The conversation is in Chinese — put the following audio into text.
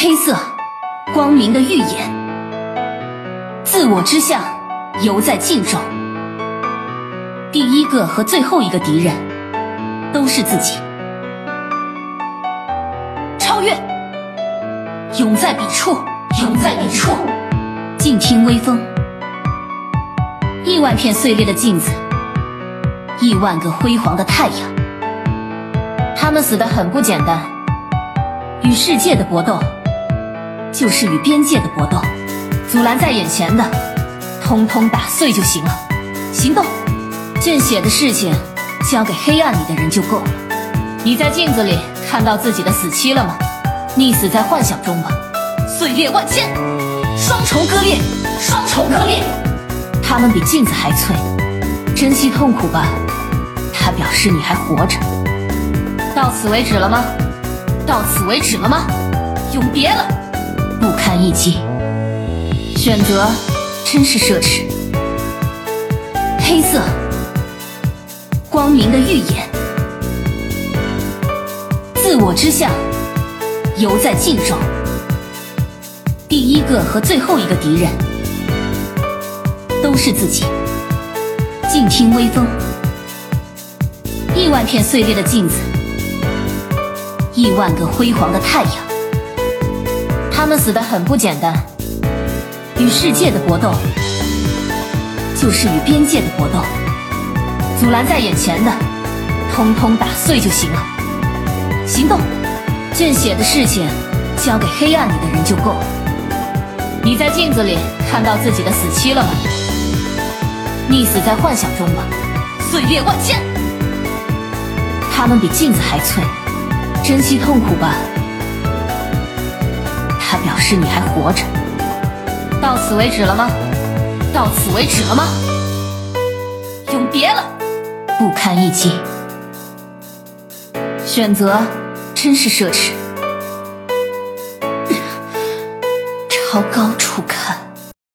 黑色，光明的预言。自我之相，犹在镜中。第一个和最后一个敌人，都是自己。超越，永在彼处，永在彼处。静听微风，亿万片碎裂的镜子，亿万个辉煌的太阳。他们死得很不简单，与世界的搏斗，就是与边界的搏斗。阻拦在眼前的，通通打碎就行了。行动，见血的事情交给黑暗里的人就够了。你在镜子里看到自己的死期了吗？溺死在幻想中吧。碎裂万千，双重割裂，双重割裂。他们比镜子还脆，珍惜痛苦吧。它表示你还活着。到此为止了吗？到此为止了吗？永别了，一击。选择真是奢侈。黑色，光明的预言。自我之相，犹在镜中。第一个和最后一个敌人，都是自己。静听微风，亿万片碎裂的镜子，亿万个辉煌的太阳。他们死得很不简单。与世界的搏斗，就是与边界的搏斗。阻拦在眼前的，通通打碎就行了。行动，见血的事情交给黑暗里的人就够了。你在镜子里看到自己的死期了吗？溺死在幻想中吧。碎裂万千，他们比镜子还脆，珍惜痛苦吧。他表示你还活着。到此为止了吗？到此为止了吗？永别了，不堪一击。选择真是奢侈。朝高处看。